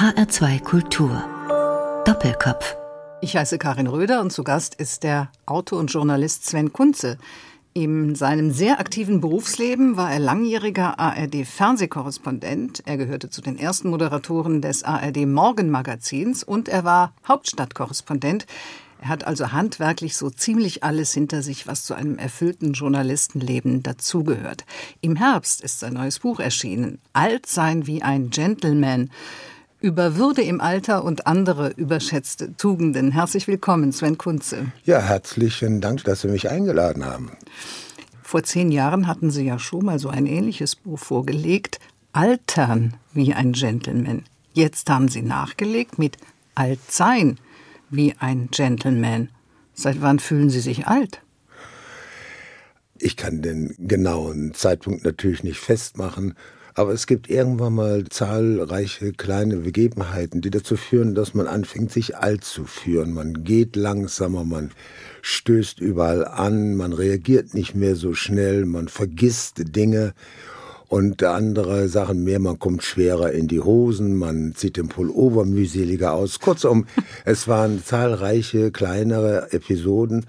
HR2 Kultur. Doppelkopf. Ich heiße Karin Röder und zu Gast ist der Autor und Journalist Sven Kunze. In seinem sehr aktiven Berufsleben war er langjähriger ARD-Fernsehkorrespondent. Er gehörte zu den ersten Moderatoren des ARD-Morgenmagazins und er war Hauptstadtkorrespondent. Er hat also handwerklich so ziemlich alles hinter sich, was zu einem erfüllten Journalistenleben dazugehört. Im Herbst ist sein neues Buch erschienen. Alt sein wie ein Gentleman über Würde im Alter und andere überschätzte Tugenden. Herzlich willkommen, Sven Kunze. Ja, herzlichen Dank, dass Sie mich eingeladen haben. Vor zehn Jahren hatten Sie ja schon mal so ein ähnliches Buch vorgelegt, Altern wie ein Gentleman. Jetzt haben Sie nachgelegt mit Altsein wie ein Gentleman. Seit wann fühlen Sie sich alt? Ich kann den genauen Zeitpunkt natürlich nicht festmachen. Aber es gibt irgendwann mal zahlreiche kleine Begebenheiten, die dazu führen, dass man anfängt, sich alt zu führen. Man geht langsamer, man stößt überall an, man reagiert nicht mehr so schnell, man vergisst Dinge und andere Sachen mehr. Man kommt schwerer in die Hosen, man zieht den Pullover mühseliger aus. Kurzum, es waren zahlreiche kleinere Episoden,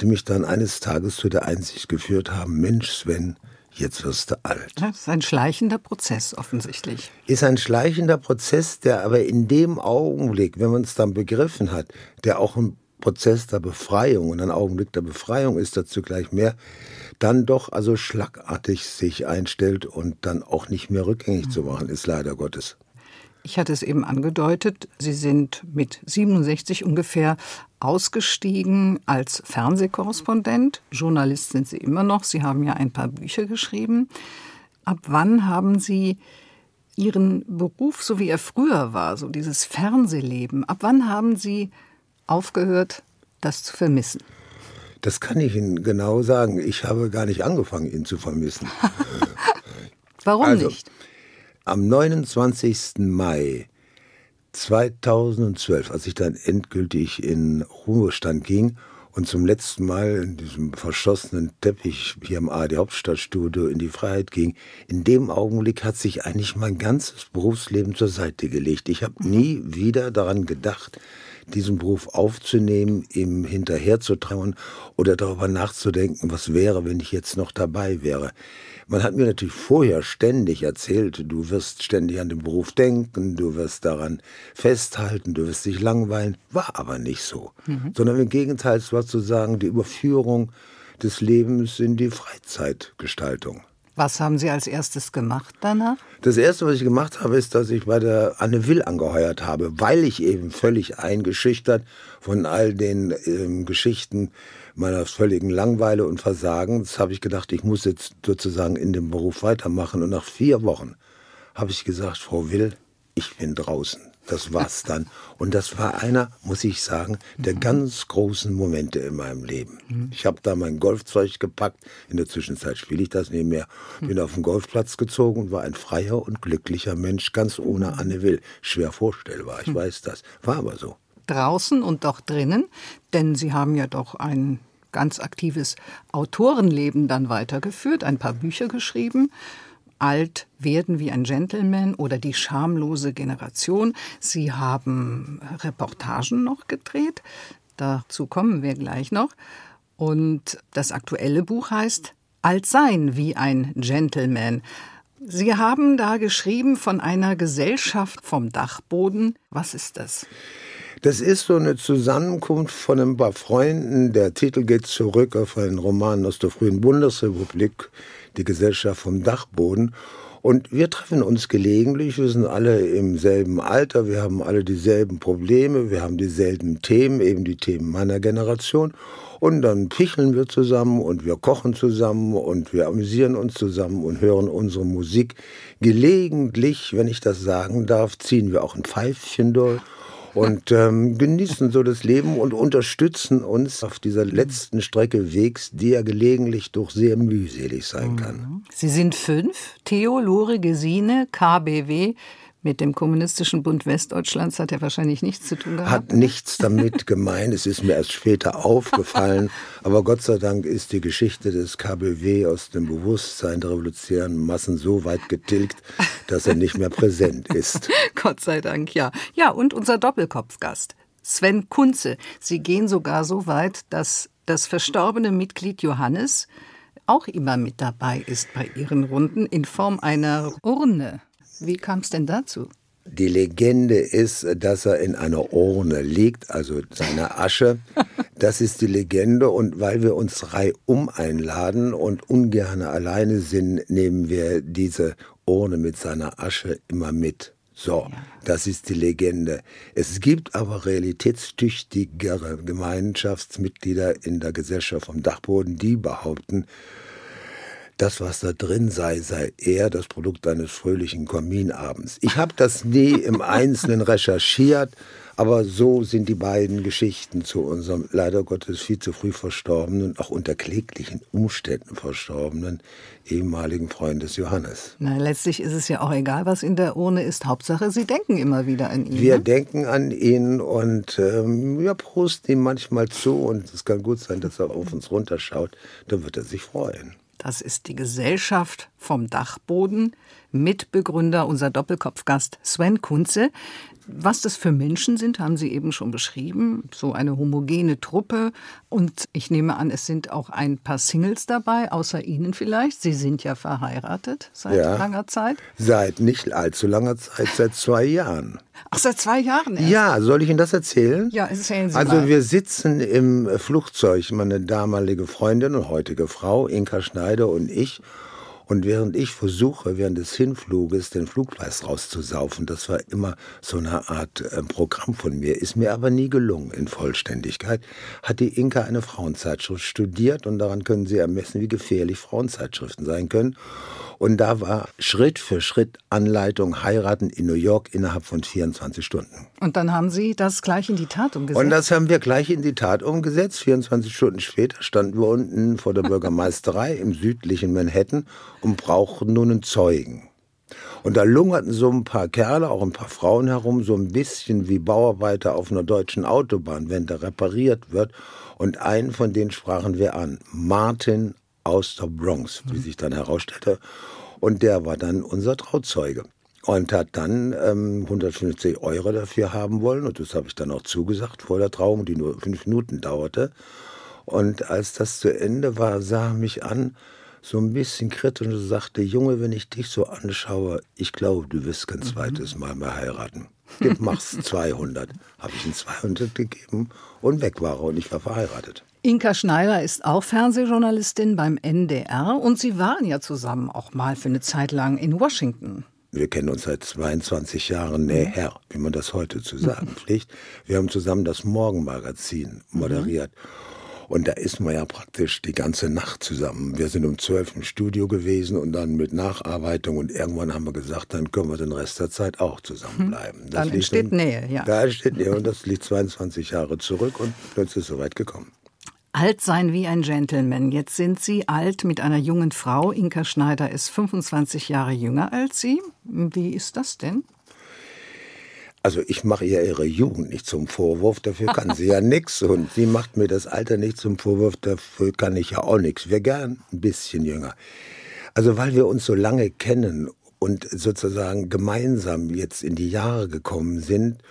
die mich dann eines Tages zu der Einsicht geführt haben, Mensch Sven, jetzt wirst du alt. Das ist ein schleichender Prozess offensichtlich. Ist ein schleichender Prozess, der aber in dem Augenblick, wenn man es dann begriffen hat, der auch ein Prozess der Befreiung und ein Augenblick der Befreiung ist dazu gleich mehr, dann doch also schlagartig sich einstellt und dann auch nicht mehr rückgängig zu machen ist, leider Gottes. Ich hatte es eben angedeutet, Sie sind mit 67 ungefähr ausgestiegen als Fernsehkorrespondent. Journalist sind Sie immer noch. Sie haben ja ein paar Bücher geschrieben. Ab wann haben Sie Ihren Beruf, so wie er früher war, so dieses Fernsehleben, ab wann haben Sie aufgehört, das zu vermissen? Das kann ich Ihnen genau sagen. Ich habe gar nicht angefangen, ihn zu vermissen. Warum also, nicht? Am 29. Mai 2012, als ich dann endgültig in Ruhestand ging und zum letzten Mal in diesem verschossenen Teppich hier im ARD Hauptstadtstudio in die Freiheit ging, in dem Augenblick hat sich eigentlich mein ganzes Berufsleben zur Seite gelegt. Ich habe nie wieder daran gedacht, diesen Beruf aufzunehmen, ihm hinterherzutrauen oder darüber nachzudenken, was wäre, wenn ich jetzt noch dabei wäre. Man hat mir natürlich vorher ständig erzählt, du wirst ständig an den Beruf denken, du wirst daran festhalten, du wirst dich langweilen. War aber nicht so. Mhm. Sondern im Gegenteil, es war zu sagen, die Überführung des Lebens in die Freizeitgestaltung. Was haben Sie als erstes gemacht danach? Das erste, was ich gemacht habe, ist, dass ich bei der Anne Will angeheuert habe, weil ich eben völlig eingeschüchtert von all den ähm, Geschichten meiner völligen Langweile und Versagens habe ich gedacht, ich muss jetzt sozusagen in dem Beruf weitermachen. Und nach vier Wochen habe ich gesagt, Frau Will, ich bin draußen. Das war's dann. Und das war einer, muss ich sagen, der ganz großen Momente in meinem Leben. Ich habe da mein Golfzeug gepackt. In der Zwischenzeit spiele ich das nicht mehr. Bin auf den Golfplatz gezogen und war ein freier und glücklicher Mensch, ganz ohne Anne Will. Schwer vorstellbar, ich weiß das. War aber so draußen und doch drinnen, denn Sie haben ja doch ein ganz aktives Autorenleben dann weitergeführt, ein paar Bücher geschrieben. Alt werden wie ein Gentleman oder die schamlose Generation. Sie haben Reportagen noch gedreht. Dazu kommen wir gleich noch. Und das aktuelle Buch heißt Alt sein wie ein Gentleman. Sie haben da geschrieben von einer Gesellschaft vom Dachboden. Was ist das? Das ist so eine Zusammenkunft von ein paar Freunden. Der Titel geht zurück auf einen Roman aus der frühen Bundesrepublik, Die Gesellschaft vom Dachboden. Und wir treffen uns gelegentlich, wir sind alle im selben Alter, wir haben alle dieselben Probleme, wir haben dieselben Themen, eben die Themen meiner Generation. Und dann picheln wir zusammen und wir kochen zusammen und wir amüsieren uns zusammen und hören unsere Musik. Gelegentlich, wenn ich das sagen darf, ziehen wir auch ein Pfeifchen durch und ähm, genießen so das Leben und unterstützen uns auf dieser letzten Strecke Wegs, die ja gelegentlich doch sehr mühselig sein kann. Sie sind fünf, Theo, Lore, Gesine, KBW. Mit dem Kommunistischen Bund Westdeutschlands hat er wahrscheinlich nichts zu tun gehabt. Hat nichts damit gemeint. Es ist mir erst später aufgefallen. Aber Gott sei Dank ist die Geschichte des KBW aus dem Bewusstsein der revolutionären Massen so weit getilgt, dass er nicht mehr präsent ist. Gott sei Dank, ja. Ja, und unser Doppelkopfgast, Sven Kunze. Sie gehen sogar so weit, dass das verstorbene Mitglied Johannes auch immer mit dabei ist bei Ihren Runden in Form einer Urne. Wie kam es denn dazu? Die Legende ist, dass er in einer Urne liegt, also seine Asche. Das ist die Legende und weil wir uns reihum einladen und ungern alleine sind, nehmen wir diese Urne mit seiner Asche immer mit. So, ja. das ist die Legende. Es gibt aber realitätstüchtigere Gemeinschaftsmitglieder in der Gesellschaft vom Dachboden, die behaupten, das, was da drin sei, sei eher das Produkt eines fröhlichen Kaminabends. Ich habe das nie im Einzelnen recherchiert, aber so sind die beiden Geschichten zu unserem leider Gottes viel zu früh verstorbenen, auch unter kläglichen Umständen verstorbenen ehemaligen Freund des Johannes. Na, letztlich ist es ja auch egal, was in der Urne ist. Hauptsache, Sie denken immer wieder an ihn. Wir ne? denken an ihn und ähm, wir prosten ihm manchmal zu und es kann gut sein, dass er auf uns runterschaut. Da wird er sich freuen. Das ist die Gesellschaft vom Dachboden. Mitbegründer, unser Doppelkopfgast Sven Kunze. Was das für Menschen sind, haben Sie eben schon beschrieben. So eine homogene Truppe. Und ich nehme an, es sind auch ein paar Singles dabei, außer Ihnen vielleicht. Sie sind ja verheiratet seit ja, langer Zeit. Seit nicht allzu langer Zeit, seit zwei Jahren. Ach, seit zwei Jahren erst? Ja, soll ich Ihnen das erzählen? Ja, erzählen Sie Also mal. wir sitzen im Flugzeug, meine damalige Freundin und heutige Frau, Inka Schneider und ich. Und während ich versuche, während des Hinfluges den Flugpreis rauszusaufen, das war immer so eine Art äh, Programm von mir, ist mir aber nie gelungen in Vollständigkeit, hat die Inka eine Frauenzeitschrift studiert und daran können Sie ermessen, wie gefährlich Frauenzeitschriften sein können. Und da war Schritt für Schritt Anleitung heiraten in New York innerhalb von 24 Stunden. Und dann haben Sie das gleich in die Tat umgesetzt? Und das haben wir gleich in die Tat umgesetzt. 24 Stunden später standen wir unten vor der Bürgermeisterei im südlichen Manhattan und brauchten nun einen Zeugen. Und da lungerten so ein paar Kerle, auch ein paar Frauen herum, so ein bisschen wie Bauarbeiter auf einer deutschen Autobahn, wenn da repariert wird. Und einen von denen sprachen wir an. Martin aus der Bronx, wie sich dann herausstellte. Und der war dann unser Trauzeuge und hat dann ähm, 150 Euro dafür haben wollen. Und das habe ich dann auch zugesagt vor der Trauung, die nur fünf Minuten dauerte. Und als das zu Ende war, sah er mich an, so ein bisschen kritisch und sagte, Junge, wenn ich dich so anschaue, ich glaube, du wirst kein mhm. zweites Mal mehr heiraten. Gib, mach's 200. Habe ich ihm 200 gegeben und weg war er und ich war verheiratet. Inka Schneider ist auch Fernsehjournalistin beim NDR und Sie waren ja zusammen auch mal für eine Zeit lang in Washington. Wir kennen uns seit 22 Jahren näher, wie man das heute zu sagen pflegt. Wir haben zusammen das Morgenmagazin moderiert. Und da ist man ja praktisch die ganze Nacht zusammen. Wir sind um zwölf im Studio gewesen und dann mit Nacharbeitung und irgendwann haben wir gesagt, dann können wir den Rest der Zeit auch zusammenbleiben. Das dann entsteht Nähe, ja. Da entsteht Nähe und das liegt 22 Jahre zurück und plötzlich ist es soweit gekommen. Alt sein wie ein Gentleman. Jetzt sind Sie alt mit einer jungen Frau. Inka Schneider ist 25 Jahre jünger als Sie. Wie ist das denn? Also ich mache ihr ihre Jugend nicht zum Vorwurf, dafür kann sie ja nichts. Und sie macht mir das Alter nicht zum Vorwurf, dafür kann ich ja auch nichts. Wir gern ein bisschen jünger. Also weil wir uns so lange kennen und sozusagen gemeinsam jetzt in die Jahre gekommen sind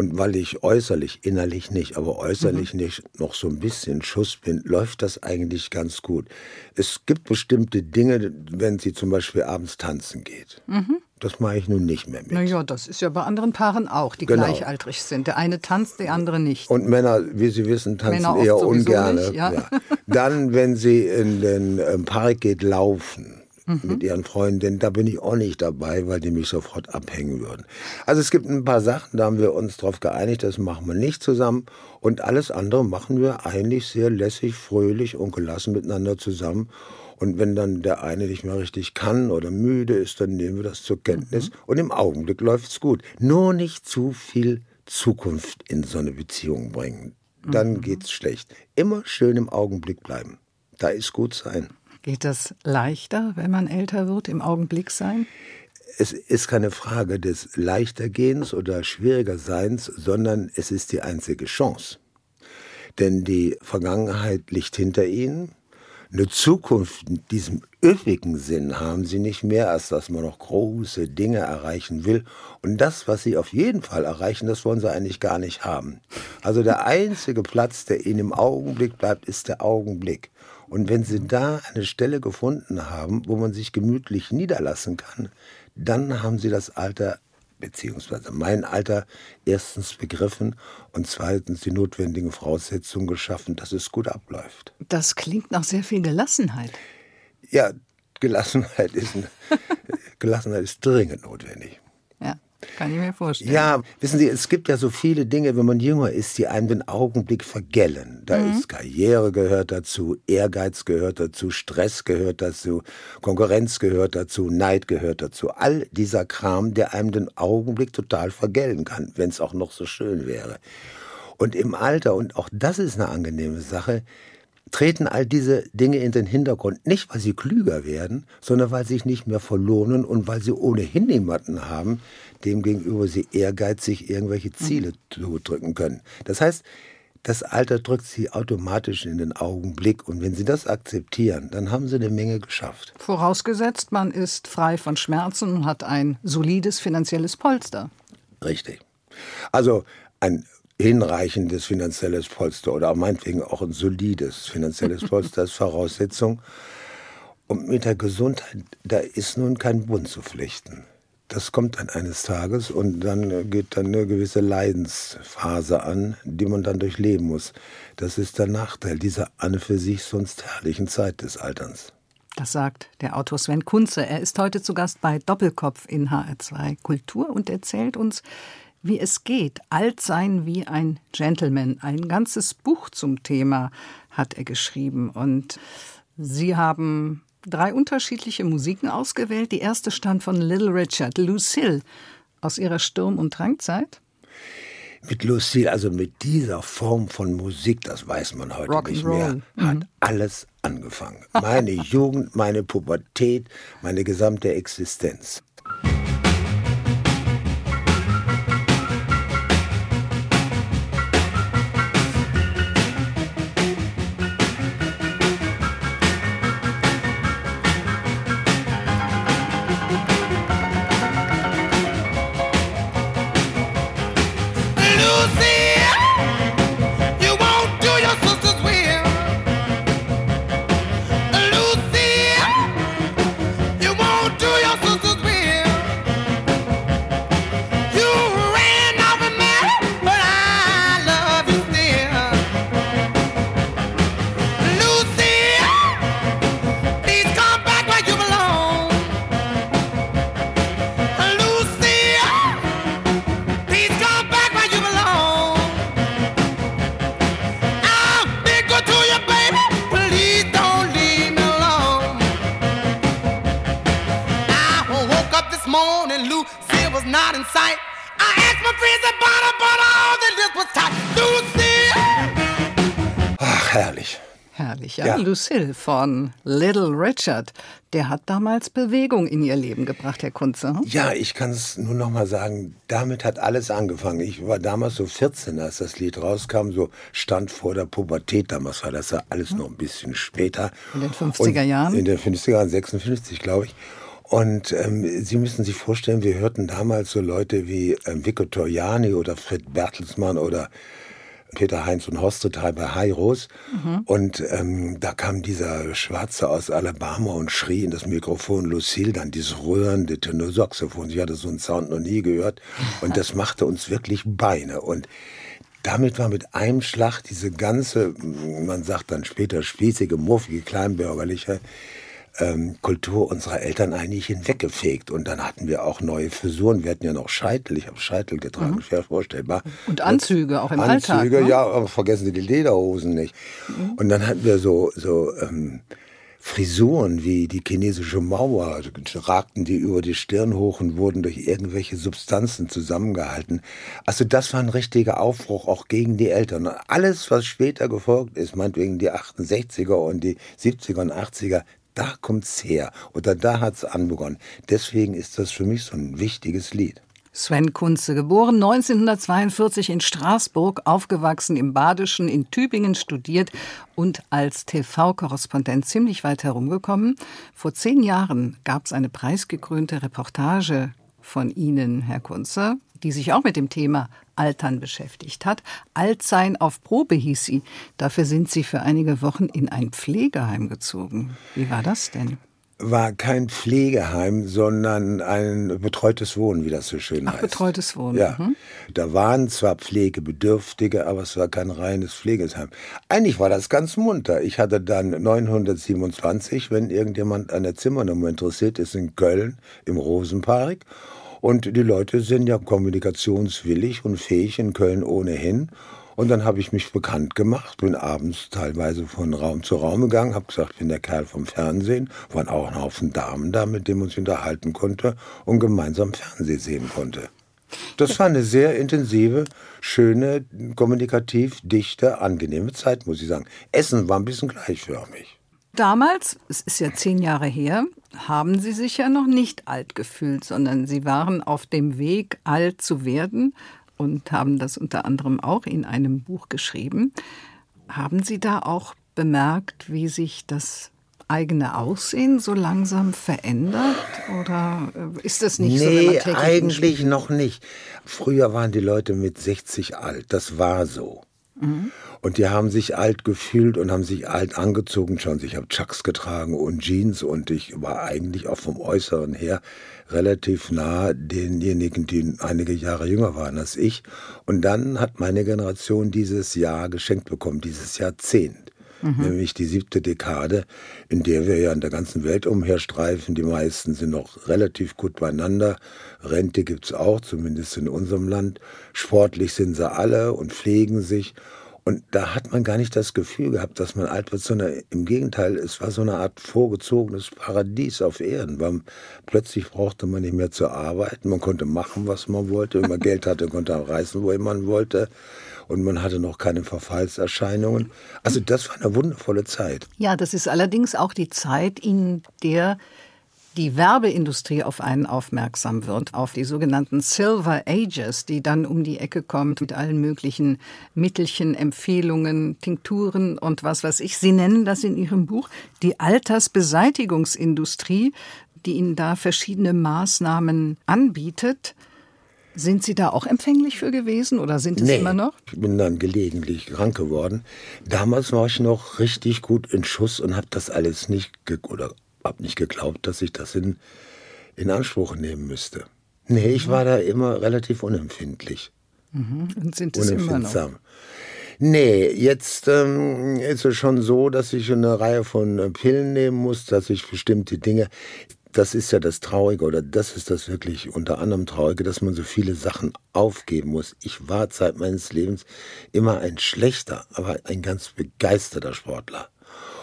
und weil ich äußerlich, innerlich nicht, aber äußerlich mhm. nicht noch so ein bisschen Schuss bin, läuft das eigentlich ganz gut. Es gibt bestimmte Dinge, wenn sie zum Beispiel abends tanzen geht. Mhm. Das mache ich nun nicht mehr mit. Naja, das ist ja bei anderen Paaren auch, die genau. gleichaltrig sind. Der eine tanzt, der andere nicht. Und Männer, wie Sie wissen, tanzen Männer eher ungern. Ja. Ja. Dann, wenn sie in den ähm, Park geht, laufen mhm. mit ihren Freundinnen, da bin ich auch nicht dabei, weil die mich sofort abhängen würden. Also es gibt ein paar Sachen, da haben wir uns darauf geeinigt, das machen wir nicht zusammen. Und alles andere machen wir eigentlich sehr lässig, fröhlich und gelassen miteinander zusammen. Und wenn dann der eine nicht mehr richtig kann oder müde ist, dann nehmen wir das zur Kenntnis. Mhm. Und im Augenblick läuft es gut. Nur nicht zu viel Zukunft in so eine Beziehung bringen. Dann mhm. geht's schlecht. Immer schön im Augenblick bleiben. Da ist gut sein. Geht das leichter, wenn man älter wird, im Augenblick sein? es ist keine Frage des Leichtergehens oder Schwierigerseins, sondern es ist die einzige Chance. Denn die Vergangenheit liegt hinter ihnen. Eine Zukunft in diesem üppigen Sinn haben sie nicht mehr, als dass man noch große Dinge erreichen will. Und das, was sie auf jeden Fall erreichen, das wollen sie eigentlich gar nicht haben. Also der einzige Platz, der ihnen im Augenblick bleibt, ist der Augenblick. Und wenn sie da eine Stelle gefunden haben, wo man sich gemütlich niederlassen kann, dann haben sie das Alter beziehungsweise mein Alter erstens begriffen und zweitens die notwendigen Voraussetzungen geschaffen, dass es gut abläuft. Das klingt nach sehr viel Gelassenheit. Ja, Gelassenheit ist, Gelassenheit ist dringend notwendig. Kann ich mir vorstellen. Ja, wissen Sie, es gibt ja so viele Dinge, wenn man jünger ist, die einem den Augenblick vergällen. Da mhm. ist Karriere gehört dazu, Ehrgeiz gehört dazu, Stress gehört dazu, Konkurrenz gehört dazu, Neid gehört dazu. All dieser Kram, der einem den Augenblick total vergällen kann, wenn es auch noch so schön wäre. Und im Alter, und auch das ist eine angenehme Sache, treten all diese Dinge in den Hintergrund. Nicht, weil sie klüger werden, sondern weil sie sich nicht mehr verlohnen und weil sie ohnehin niemanden haben, dem gegenüber sie ehrgeizig irgendwelche Ziele mhm. drücken können. Das heißt, das Alter drückt sie automatisch in den Augenblick. Und wenn sie das akzeptieren, dann haben sie eine Menge geschafft. Vorausgesetzt, man ist frei von Schmerzen und hat ein solides finanzielles Polster. Richtig. Also ein hinreichendes finanzielles Polster oder meinetwegen auch ein solides finanzielles Polster ist Voraussetzung. Und mit der Gesundheit, da ist nun kein Bund zu pflichten. Das kommt dann eines Tages und dann geht dann eine gewisse Leidensphase an, die man dann durchleben muss. Das ist der Nachteil dieser an für sich sonst herrlichen Zeit des Alterns. Das sagt der Autor Sven Kunze. Er ist heute zu Gast bei Doppelkopf in HR2 Kultur und erzählt uns, wie es geht, alt sein wie ein Gentleman. Ein ganzes Buch zum Thema hat er geschrieben. Und Sie haben drei unterschiedliche Musiken ausgewählt. Die erste stand von Little Richard, Lucille, aus ihrer Sturm- und Drangzeit. Mit Lucille, also mit dieser Form von Musik, das weiß man heute Rock nicht mehr, hat mhm. alles angefangen. Meine Jugend, meine Pubertät, meine gesamte Existenz. Lucille von Little Richard, der hat damals Bewegung in ihr Leben gebracht, Herr Kunze. Hm? Ja, ich kann es nur noch mal sagen, damit hat alles angefangen. Ich war damals so 14, als das Lied rauskam, so stand vor der Pubertät. Damals war das ja alles noch ein bisschen später. In den 50er Jahren? in den 50er Jahren, 56, glaube ich. Und ähm, Sie müssen sich vorstellen, wir hörten damals so Leute wie ähm, Vico Toriani oder Fred Bertelsmann oder Peter Heinz und Hostetal bei Hyros. Mhm. Und ähm, da kam dieser Schwarze aus Alabama und schrie in das Mikrofon Lucille, dann dieses rührende Tenorsaxophon. Ich hatte so einen Sound noch nie gehört. Und das machte uns wirklich Beine. Und damit war mit einem Schlag diese ganze, man sagt dann später spießige, muffige, kleinbürgerliche ähm, Kultur unserer Eltern eigentlich hinweggefegt. Und dann hatten wir auch neue Frisuren. Wir hatten ja noch Scheitel. Ich habe Scheitel getragen, mhm. schwer vorstellbar. Und Anzüge auch im Anzüge, Alltag. Anzüge, ne? ja, aber vergessen Sie die Lederhosen nicht. Mhm. Und dann hatten wir so, so ähm, Frisuren wie die chinesische Mauer, ragten die über die Stirn hoch und wurden durch irgendwelche Substanzen zusammengehalten. Also das war ein richtiger Aufbruch auch gegen die Eltern. Alles, was später gefolgt ist, meinetwegen die 68er und die 70er und 80er, da kommt's her oder da hat's anbegonnen. Deswegen ist das für mich so ein wichtiges Lied. Sven Kunze, geboren 1942 in Straßburg, aufgewachsen im Badischen, in Tübingen studiert und als TV-Korrespondent ziemlich weit herumgekommen. Vor zehn Jahren gab es eine preisgekrönte Reportage von Ihnen, Herr Kunze, die sich auch mit dem Thema Altern beschäftigt hat. Altsein auf Probe hieß sie. Dafür sind Sie für einige Wochen in ein Pflegeheim gezogen. Wie war das denn? war kein Pflegeheim, sondern ein betreutes Wohnen, wie das so schön Ach, heißt. betreutes Wohnen. Ja. Mhm. Da waren zwar Pflegebedürftige, aber es war kein reines Pflegeheim. Eigentlich war das ganz munter. Ich hatte dann 927, wenn irgendjemand an der Zimmernummer interessiert ist, in Köln im Rosenpark. Und die Leute sind ja kommunikationswillig und fähig in Köln ohnehin. Und dann habe ich mich bekannt gemacht, bin abends teilweise von Raum zu Raum gegangen, habe gesagt, ich bin der Kerl vom Fernsehen, waren auch ein Haufen Damen da, mit denen man sich unterhalten konnte und gemeinsam Fernsehen sehen konnte. Das war eine sehr intensive, schöne, kommunikativ dichte, angenehme Zeit, muss ich sagen. Essen war ein bisschen gleichförmig. Damals, es ist ja zehn Jahre her, haben Sie sich ja noch nicht alt gefühlt, sondern Sie waren auf dem Weg, alt zu werden und haben das unter anderem auch in einem Buch geschrieben. Haben Sie da auch bemerkt, wie sich das eigene Aussehen so langsam verändert? Oder äh, ist das nicht nee, so? täglich eigentlich noch nicht. Früher waren die Leute mit 60 alt, das war so. Mhm. Und die haben sich alt gefühlt und haben sich alt angezogen schon. Ich habe Chucks getragen und Jeans und ich war eigentlich auch vom Äußeren her relativ nah denjenigen, die einige Jahre jünger waren als ich. Und dann hat meine Generation dieses Jahr geschenkt bekommen, dieses Jahrzehnt. Mhm. Nämlich die siebte Dekade, in der wir ja in der ganzen Welt umherstreifen. Die meisten sind noch relativ gut beieinander. Rente gibt's auch, zumindest in unserem Land. Sportlich sind sie alle und pflegen sich. Und da hat man gar nicht das Gefühl gehabt, dass man alt wird, sondern im Gegenteil, es war so eine Art vorgezogenes Paradies auf Erden. Weil plötzlich brauchte man nicht mehr zu arbeiten, man konnte machen, was man wollte. Wenn man Geld hatte, konnte man reisen, wo man wollte. Und man hatte noch keine Verfallserscheinungen. Also das war eine wundervolle Zeit. Ja, das ist allerdings auch die Zeit, in der die Werbeindustrie auf einen aufmerksam wird, auf die sogenannten Silver Ages, die dann um die Ecke kommt mit allen möglichen Mittelchen, Empfehlungen, Tinkturen und was weiß ich. Sie nennen das in Ihrem Buch die Altersbeseitigungsindustrie, die Ihnen da verschiedene Maßnahmen anbietet. Sind Sie da auch empfänglich für gewesen oder sind es nee, immer noch? Ich bin dann gelegentlich krank geworden. Damals war ich noch richtig gut in Schuss und habe das alles nicht oder habe nicht geglaubt, dass ich das in, in Anspruch nehmen müsste. Nee, ich war da immer relativ unempfindlich. Mhm. Und sind es immer noch? Nee, jetzt ähm, ist es schon so, dass ich eine Reihe von äh, Pillen nehmen muss, dass ich bestimmte Dinge, das ist ja das Traurige oder das ist das wirklich unter anderem Traurige, dass man so viele Sachen aufgeben muss. Ich war Zeit meines Lebens immer ein schlechter, aber ein ganz begeisterter Sportler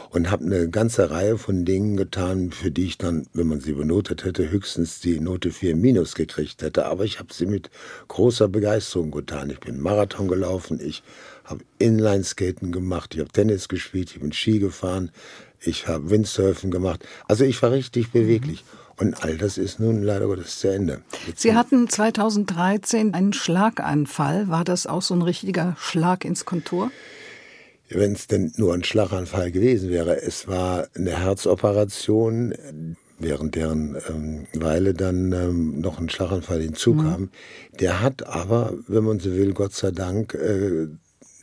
und habe eine ganze Reihe von Dingen getan, für die ich dann, wenn man sie benotet hätte, höchstens die Note 4 minus gekriegt hätte. Aber ich habe sie mit großer Begeisterung getan. Ich bin Marathon gelaufen, ich habe Inlineskaten gemacht, ich habe Tennis gespielt, ich bin Ski gefahren, ich habe Windsurfen gemacht. Also ich war richtig beweglich. Und all das ist nun leider Gottes zu Ende. Sie hatten 2013 einen Schlaganfall. War das auch so ein richtiger Schlag ins Kontor? wenn es denn nur ein Schlaganfall gewesen wäre. Es war eine Herzoperation, während deren ähm, Weile dann ähm, noch ein Schlaganfall hinzukam. Mhm. Der hat aber, wenn man so will, Gott sei Dank, äh,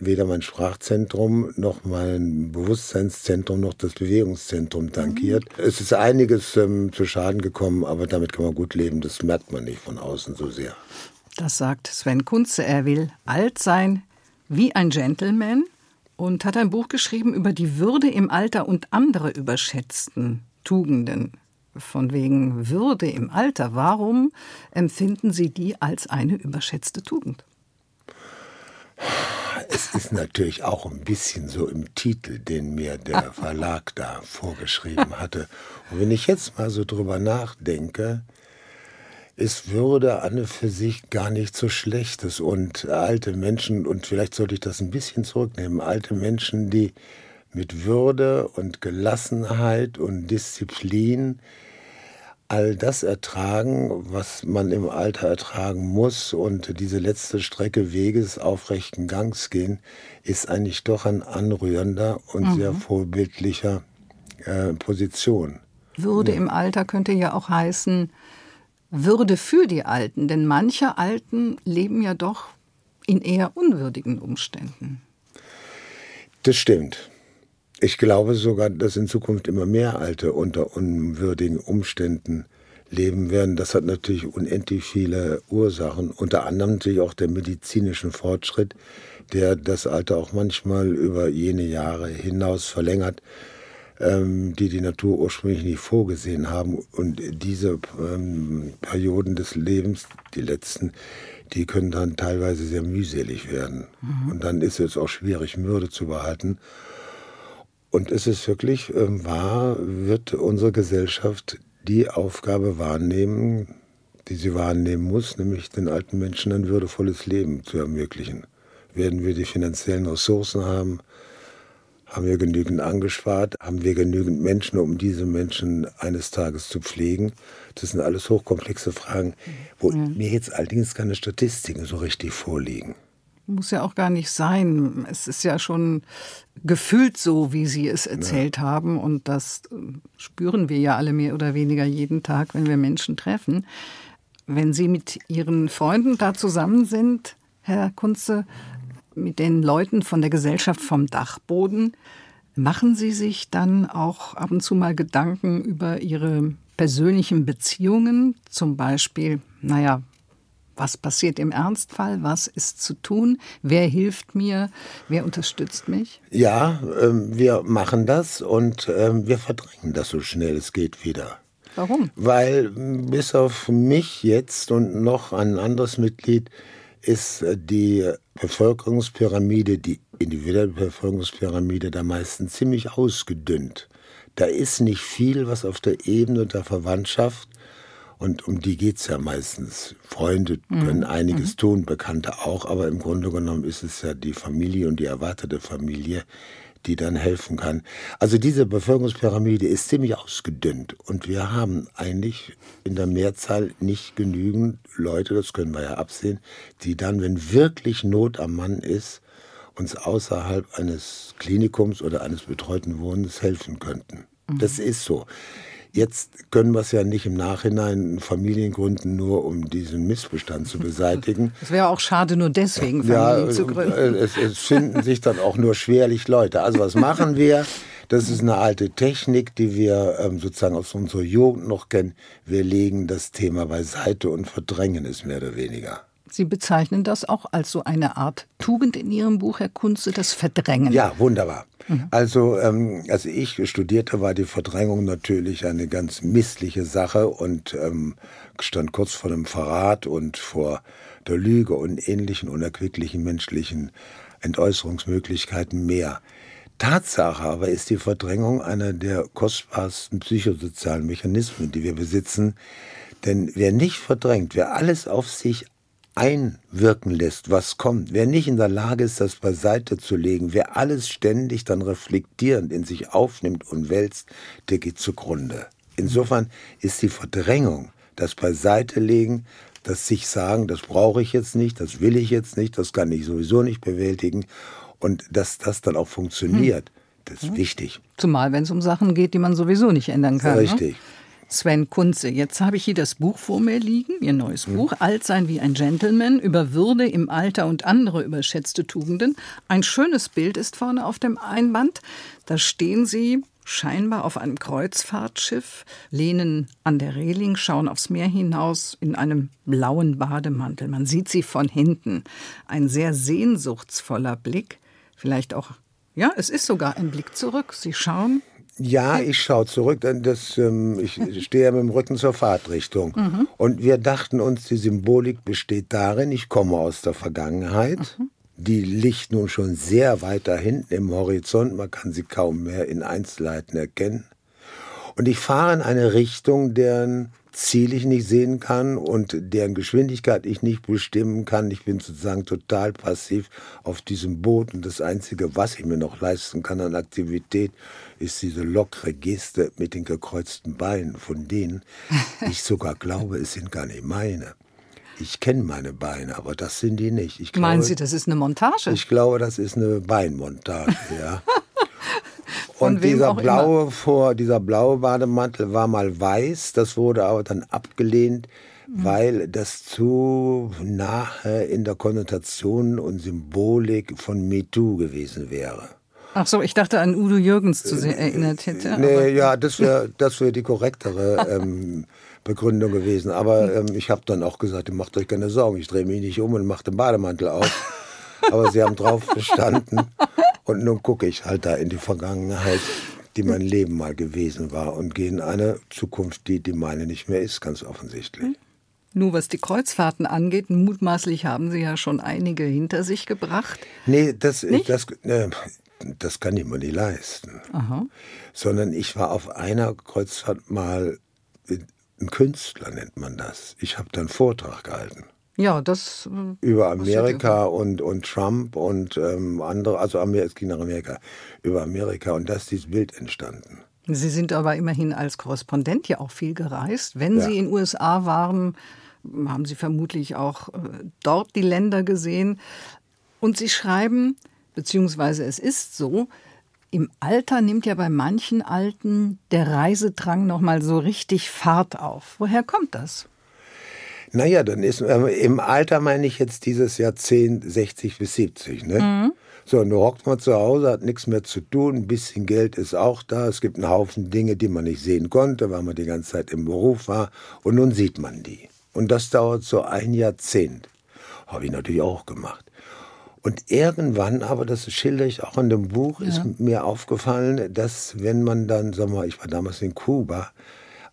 weder mein Sprachzentrum noch mein Bewusstseinszentrum noch das Bewegungszentrum tankiert. Mhm. Es ist einiges ähm, zu Schaden gekommen, aber damit kann man gut leben. Das merkt man nicht von außen so sehr. Das sagt Sven Kunze. Er will alt sein wie ein Gentleman und hat ein Buch geschrieben über die Würde im Alter und andere überschätzten Tugenden. Von wegen Würde im Alter. Warum empfinden Sie die als eine überschätzte Tugend? Es ist natürlich auch ein bisschen so im Titel, den mir der Verlag da vorgeschrieben hatte. Und wenn ich jetzt mal so drüber nachdenke, ist Würde an für sich gar nicht so schlechtes. Und alte Menschen, und vielleicht sollte ich das ein bisschen zurücknehmen, alte Menschen, die mit Würde und Gelassenheit und Disziplin all das ertragen, was man im Alter ertragen muss und diese letzte Strecke Weges aufrechten Gangs gehen, ist eigentlich doch ein anrührender und mhm. sehr vorbildlicher äh, Position. Würde ja. im Alter könnte ja auch heißen Würde für die Alten, denn manche Alten leben ja doch in eher unwürdigen Umständen. Das stimmt. Ich glaube sogar, dass in Zukunft immer mehr Alte unter unwürdigen Umständen leben werden. Das hat natürlich unendlich viele Ursachen, unter anderem natürlich auch der medizinischen Fortschritt, der das Alter auch manchmal über jene Jahre hinaus verlängert, ähm, die die Natur ursprünglich nicht vorgesehen haben. Und diese ähm, Perioden des Lebens, die letzten, die können dann teilweise sehr mühselig werden. Mhm. Und dann ist es auch schwierig, Mürde zu behalten. Und es ist wirklich äh, wahr, wird unsere Gesellschaft die Aufgabe wahrnehmen, die sie wahrnehmen muss, nämlich den alten Menschen ein würdevolles Leben zu ermöglichen. Werden wir die finanziellen Ressourcen haben? Haben wir genügend angespart? Haben wir genügend Menschen, um diese Menschen eines Tages zu pflegen? Das sind alles hochkomplexe Fragen, wo mhm. mir jetzt allerdings keine Statistiken so richtig vorliegen. Muss ja auch gar nicht sein. Es ist ja schon gefühlt so, wie Sie es erzählt ja. haben. Und das äh, spüren wir ja alle mehr oder weniger jeden Tag, wenn wir Menschen treffen. Wenn Sie mit Ihren Freunden da zusammen sind, Herr Kunze, mit den Leuten von der Gesellschaft vom Dachboden, machen Sie sich dann auch ab und zu mal Gedanken über Ihre persönlichen Beziehungen? Zum Beispiel, naja, was passiert im Ernstfall? Was ist zu tun? Wer hilft mir? Wer unterstützt mich? Ja, ähm, wir machen das und ähm, wir verdrängen das so schnell es geht wieder. Warum? Weil bis auf mich jetzt und noch ein anderes Mitglied ist äh, die Bevölkerungspyramide, die individuelle Bevölkerungspyramide der meisten ziemlich ausgedünnt. Da ist nicht viel, was auf der Ebene der Verwandtschaft und um die geht es ja meistens. Freunde können mhm. einiges mhm. tun, Bekannte auch, aber im Grunde genommen ist es ja die Familie und die erwartete Familie, die dann helfen kann. Also diese Bevölkerungspyramide ist ziemlich ausgedünnt und wir haben eigentlich in der Mehrzahl nicht genügend Leute, das können wir ja absehen, die dann, wenn wirklich Not am Mann ist, uns außerhalb eines Klinikums oder eines betreuten Wohnens helfen könnten. Mhm. Das ist so. Jetzt können wir es ja nicht im Nachhinein Familien gründen, nur um diesen Missbestand zu beseitigen. Es wäre auch schade, nur deswegen Familien ja, zu gründen. Äh, es, es finden sich dann auch nur schwerlich Leute. Also was machen wir? Das ist eine alte Technik, die wir ähm, sozusagen aus unserer Jugend noch kennen. Wir legen das Thema beiseite und verdrängen es mehr oder weniger. Sie bezeichnen das auch als so eine Art Tugend in Ihrem Buch, Herr Kunze, das Verdrängen. Ja, wunderbar. Mhm. Also, ähm, als ich studierte, war die Verdrängung natürlich eine ganz missliche Sache und ähm, stand kurz vor dem Verrat und vor der Lüge und ähnlichen unerquicklichen menschlichen Entäußerungsmöglichkeiten mehr. Tatsache aber ist die Verdrängung einer der kostbarsten psychosozialen Mechanismen, die wir besitzen. Denn wer nicht verdrängt, wer alles auf sich einwirken lässt, was kommt, wer nicht in der Lage ist, das beiseite zu legen, wer alles ständig dann reflektierend in sich aufnimmt und wälzt, der geht zugrunde. Insofern ist die Verdrängung, das Beiseitelegen, das sich sagen, das brauche ich jetzt nicht, das will ich jetzt nicht, das kann ich sowieso nicht bewältigen und dass das dann auch funktioniert, hm. das ist hm. wichtig. Zumal wenn es um Sachen geht, die man sowieso nicht ändern kann. Ne? Richtig. Ne? Sven Kunze. Jetzt habe ich hier das Buch vor mir liegen, Ihr neues mhm. Buch, Alt sein wie ein Gentleman, über Würde im Alter und andere überschätzte Tugenden. Ein schönes Bild ist vorne auf dem Einband. Da stehen Sie scheinbar auf einem Kreuzfahrtschiff, lehnen an der Reling, schauen aufs Meer hinaus in einem blauen Bademantel. Man sieht sie von hinten. Ein sehr sehnsuchtsvoller Blick. Vielleicht auch, ja, es ist sogar ein Blick zurück. Sie schauen ja, ich schaue zurück, denn das, ähm, ich stehe ja mit dem Rücken zur Fahrtrichtung. Mhm. Und wir dachten uns, die Symbolik besteht darin, ich komme aus der Vergangenheit. Mhm. Die liegt nun schon sehr weit da hinten im Horizont, man kann sie kaum mehr in Einzelheiten erkennen. Und ich fahre in eine Richtung, deren Ziel ich nicht sehen kann und deren Geschwindigkeit ich nicht bestimmen kann. Ich bin sozusagen total passiv auf diesem Boot und das Einzige, was ich mir noch leisten kann an Aktivität, ist diese lockere Geste mit den gekreuzten Beinen, von denen ich sogar glaube, es sind gar nicht meine. Ich kenne meine Beine, aber das sind die nicht. Ich Meinen Sie, das ist eine Montage? Ich glaube, das ist eine Beinmontage, ja. Und dieser blaue, vor, dieser blaue Bademantel war mal weiß, das wurde aber dann abgelehnt, mhm. weil das zu nahe in der Konnotation und Symbolik von MeToo gewesen wäre. Ach so, ich dachte an Udo Jürgens zu sehr erinnert hätte. Nee, ja, das wäre das wär die korrektere ähm, Begründung gewesen. Aber ähm, ich habe dann auch gesagt, ihr macht euch keine Sorgen, ich drehe mich nicht um und mache den Bademantel auf. Aber sie haben drauf bestanden. Und nun gucke ich halt da in die Vergangenheit, die mein Leben mal gewesen war und gehe in eine Zukunft, die die meine nicht mehr ist, ganz offensichtlich. Hm. Nur was die Kreuzfahrten angeht, mutmaßlich haben Sie ja schon einige hinter sich gebracht. Nee, das, das, äh, das kann ich mir nicht leisten. Aha. Sondern ich war auf einer Kreuzfahrt mal ein Künstler, nennt man das. Ich habe da einen Vortrag gehalten. Ja, das. Äh, über Amerika und, und Trump und ähm, andere, also Amerika, es ging nach Amerika, über Amerika und da ist dieses Bild entstanden. Sie sind aber immerhin als Korrespondent ja auch viel gereist. Wenn ja. Sie in den USA waren, haben Sie vermutlich auch äh, dort die Länder gesehen. Und Sie schreiben, beziehungsweise es ist so, im Alter nimmt ja bei manchen Alten der Reisedrang nochmal so richtig Fahrt auf. Woher kommt das? Naja, dann ist äh, im Alter meine ich jetzt dieses Jahrzehnt 60 bis 70. Ne? Mhm. So, und du hockt man zu Hause, hat nichts mehr zu tun, ein bisschen Geld ist auch da, es gibt einen Haufen Dinge, die man nicht sehen konnte, weil man die ganze Zeit im Beruf war und nun sieht man die. Und das dauert so ein Jahrzehnt. Habe ich natürlich auch gemacht. Und irgendwann, aber das schildere ich auch in dem Buch, ja. ist mir aufgefallen, dass wenn man dann, sag mal, ich war damals in Kuba,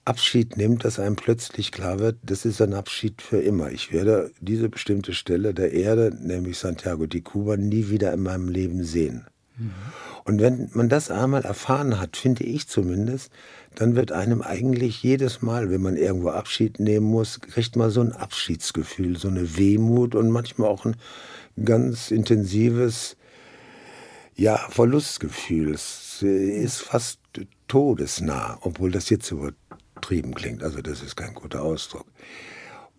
Abschied nimmt, dass einem plötzlich klar wird, das ist ein Abschied für immer. Ich werde diese bestimmte Stelle der Erde, nämlich Santiago de Cuba, nie wieder in meinem Leben sehen. Mhm. Und wenn man das einmal erfahren hat, finde ich zumindest, dann wird einem eigentlich jedes Mal, wenn man irgendwo Abschied nehmen muss, kriegt man so ein Abschiedsgefühl, so eine Wehmut und manchmal auch ein ganz intensives ja, Verlustgefühl. Es ist fast todesnah, obwohl das jetzt über übertrieben klingt. Also das ist kein guter Ausdruck.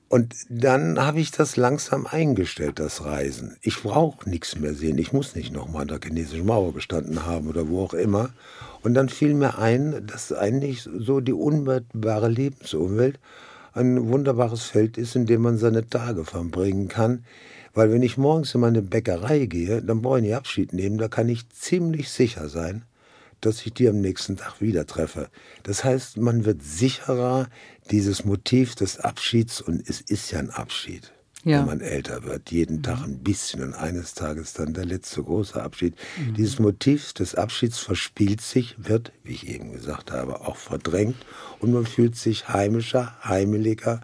Und dann habe ich das langsam eingestellt, das Reisen. Ich brauche nichts mehr sehen. Ich muss nicht nochmal an der chinesischen Mauer gestanden haben oder wo auch immer. Und dann fiel mir ein, dass eigentlich so die unmittelbare Lebensumwelt ein wunderbares Feld ist, in dem man seine Tage verbringen kann. Weil wenn ich morgens in meine Bäckerei gehe, dann brauche ich nicht Abschied nehmen. Da kann ich ziemlich sicher sein, dass ich die am nächsten Tag wieder treffe. Das heißt, man wird sicherer, dieses Motiv des Abschieds, und es ist ja ein Abschied, ja. wenn man älter wird, jeden mhm. Tag ein bisschen und eines Tages dann der letzte große Abschied. Mhm. Dieses Motiv des Abschieds verspielt sich, wird, wie ich eben gesagt habe, auch verdrängt und man fühlt sich heimischer, heimeliger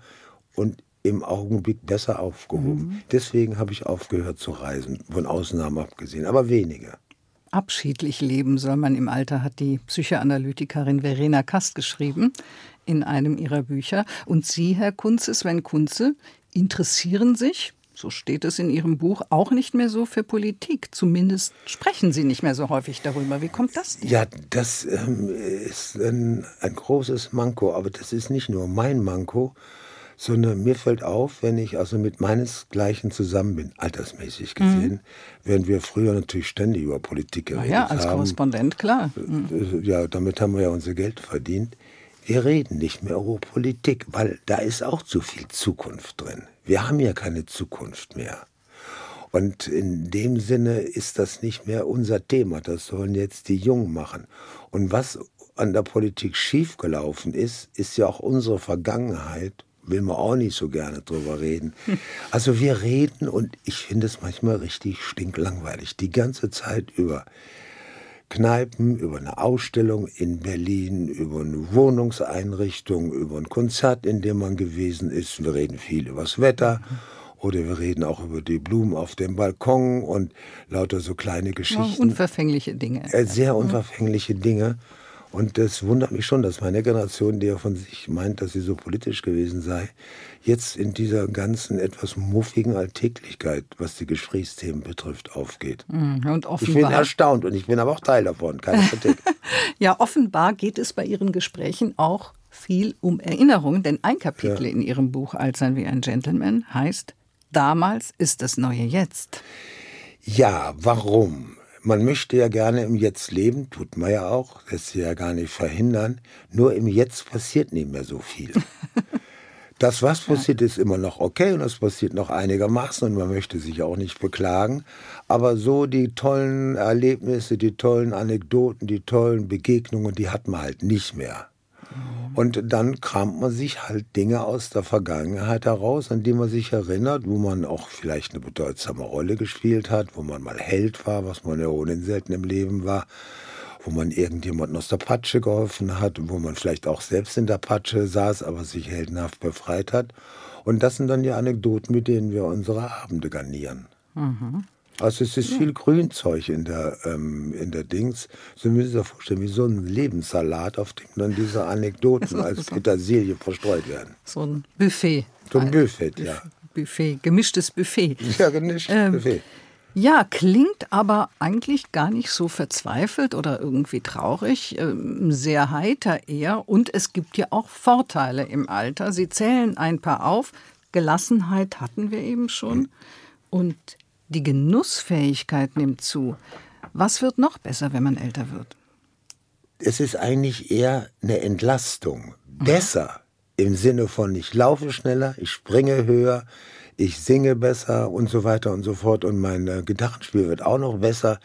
und im Augenblick besser aufgehoben. Mhm. Deswegen habe ich aufgehört zu reisen, von Ausnahmen abgesehen, aber wenige. Abschiedlich leben soll man im Alter, hat die Psychoanalytikerin Verena Kast geschrieben in einem ihrer Bücher. Und Sie, Herr Kunze, Sven Kunze, interessieren sich, so steht es in Ihrem Buch, auch nicht mehr so für Politik. Zumindest sprechen Sie nicht mehr so häufig darüber. Wie kommt das denn? Ja, das ähm, ist ein, ein großes Manko, aber das ist nicht nur mein Manko, sondern mir fällt auf, wenn ich also mit meinesgleichen zusammen bin, altersmäßig gesehen, mhm. während wir früher natürlich ständig über Politik geredet ja, als haben. Korrespondent, klar. Mhm. Ja, damit haben wir ja unser Geld verdient. Wir reden nicht mehr über Politik, weil da ist auch zu viel Zukunft drin. Wir haben ja keine Zukunft mehr. Und in dem Sinne ist das nicht mehr unser Thema. Das sollen jetzt die Jungen machen. Und was an der Politik schiefgelaufen ist, ist ja auch unsere Vergangenheit will man auch nicht so gerne drüber reden. Also wir reden und ich finde es manchmal richtig stinklangweilig. Die ganze Zeit über Kneipen, über eine Ausstellung in Berlin, über eine Wohnungseinrichtung, über ein Konzert, in dem man gewesen ist. Wir reden viel über das Wetter. Oder wir reden auch über die Blumen auf dem Balkon und lauter so kleine Geschichten. Ja, unverfängliche Dinge. Äh, sehr unverfängliche Dinge. Und das wundert mich schon, dass meine Generation, die ja von sich meint, dass sie so politisch gewesen sei, jetzt in dieser ganzen etwas muffigen Alltäglichkeit, was die Gesprächsthemen betrifft, aufgeht. Mhm, und offenbar, ich bin erstaunt und ich bin aber auch Teil davon, keine Kritik. ja, offenbar geht es bei Ihren Gesprächen auch viel um Erinnerungen, denn ein Kapitel ja. in Ihrem Buch sein wie ein Gentleman heißt Damals ist das neue Jetzt. Ja, warum? Man möchte ja gerne im Jetzt leben, tut man ja auch, lässt sich ja gar nicht verhindern. Nur im Jetzt passiert nicht mehr so viel. Das, was passiert, ist immer noch okay und es passiert noch einigermaßen und man möchte sich auch nicht beklagen. Aber so die tollen Erlebnisse, die tollen Anekdoten, die tollen Begegnungen, die hat man halt nicht mehr. Und dann kramt man sich halt Dinge aus der Vergangenheit heraus, an die man sich erinnert, wo man auch vielleicht eine bedeutsame Rolle gespielt hat, wo man mal Held war, was man ja ohnehin selten im Leben war, wo man irgendjemandem aus der Patsche geholfen hat, wo man vielleicht auch selbst in der Patsche saß, aber sich heldenhaft befreit hat. Und das sind dann die Anekdoten, mit denen wir unsere Abende garnieren. Mhm. Also es ist ja. viel Grünzeug in der, ähm, in der Dings. Sie müssen sich vorstellen, wie so ein Lebenssalat, auf dem dann diese Anekdoten als Petersilie verstreut werden. So ein Buffet. So ein Buffet, ja. Buffet, gemischtes Buffet. Ja, gemischtes ähm, Buffet. Ja, klingt aber eigentlich gar nicht so verzweifelt oder irgendwie traurig, ähm, sehr heiter eher. Und es gibt ja auch Vorteile im Alter. Sie zählen ein paar auf. Gelassenheit hatten wir eben schon. Hm. Und die Genussfähigkeit nimmt zu. Was wird noch besser, wenn man älter wird? Es ist eigentlich eher eine Entlastung. Besser im Sinne von, ich laufe schneller, ich springe höher, ich singe besser und so weiter und so fort und mein äh, Gitarrenspiel wird auch noch besser.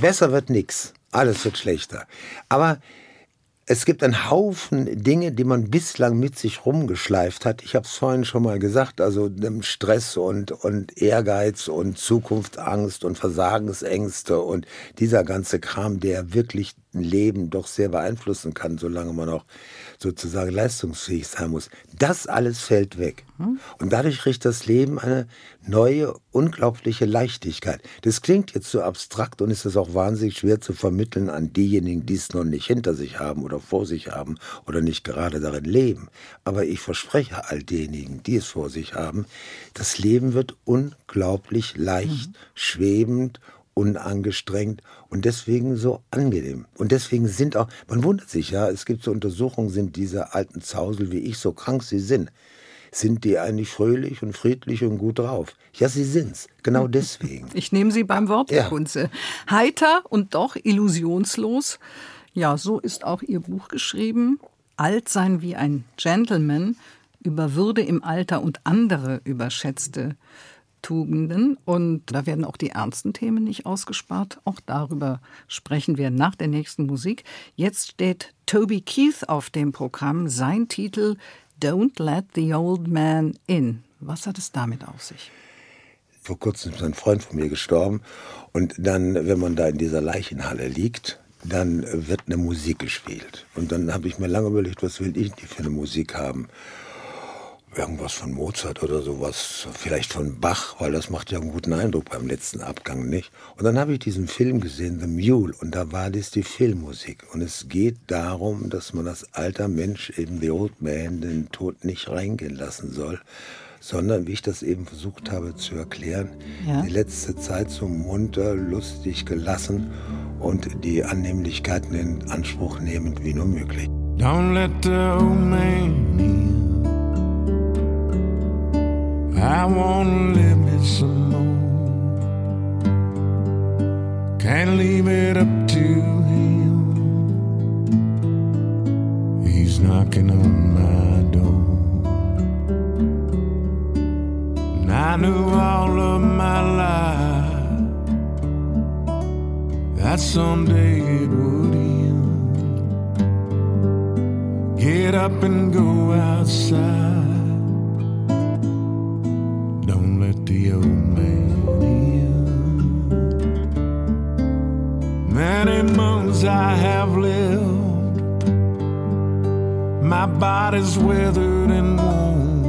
Besser wird nichts, alles wird schlechter. Aber es gibt einen Haufen Dinge, die man bislang mit sich rumgeschleift hat. Ich habe es vorhin schon mal gesagt, also Stress und, und Ehrgeiz und Zukunftsangst und Versagensängste und dieser ganze Kram, der wirklich ein Leben doch sehr beeinflussen kann, solange man auch sozusagen leistungsfähig sein muss. Das alles fällt weg. Und dadurch kriegt das Leben eine neue, unglaubliche Leichtigkeit. Das klingt jetzt so abstrakt und ist es auch wahnsinnig schwer zu vermitteln an diejenigen, die es noch nicht hinter sich haben oder vor sich haben oder nicht gerade darin leben. Aber ich verspreche all denjenigen, die es vor sich haben, das Leben wird unglaublich leicht, mhm. schwebend unangestrengt und deswegen so angenehm. Und deswegen sind auch, man wundert sich ja, es gibt so Untersuchungen, sind diese alten Zausel wie ich, so krank sie sind, sind die eigentlich fröhlich und friedlich und gut drauf? Ja, sie sind's. Genau deswegen. Ich nehme Sie beim Wort, Herr ja. Kunze. Heiter und doch illusionslos. Ja, so ist auch Ihr Buch geschrieben. Alt sein wie ein Gentleman über Würde im Alter und andere überschätzte Tugenden. Und da werden auch die ernsten Themen nicht ausgespart. Auch darüber sprechen wir nach der nächsten Musik. Jetzt steht Toby Keith auf dem Programm. Sein Titel Don't Let the Old Man In. Was hat es damit auf sich? Vor kurzem ist ein Freund von mir gestorben. Und dann, wenn man da in dieser Leichenhalle liegt, dann wird eine Musik gespielt. Und dann habe ich mir lange überlegt, was will ich für eine Musik haben irgendwas von Mozart oder sowas, vielleicht von Bach, weil das macht ja einen guten Eindruck beim letzten Abgang, nicht? Und dann habe ich diesen Film gesehen, The Mule, und da war das die Filmmusik. Und es geht darum, dass man als alter Mensch eben The Old Man den Tod nicht reingehen lassen soll, sondern, wie ich das eben versucht habe zu erklären, ja. die letzte Zeit so munter, lustig, gelassen und die Annehmlichkeiten in Anspruch nehmend wie nur möglich. Don't let the old man in. I wanna live some more. Can't leave it up to him. He's knocking on my door. And I knew all of my life that someday it would end. Get up and go outside the old. Many months I have lived, my body's withered and worn.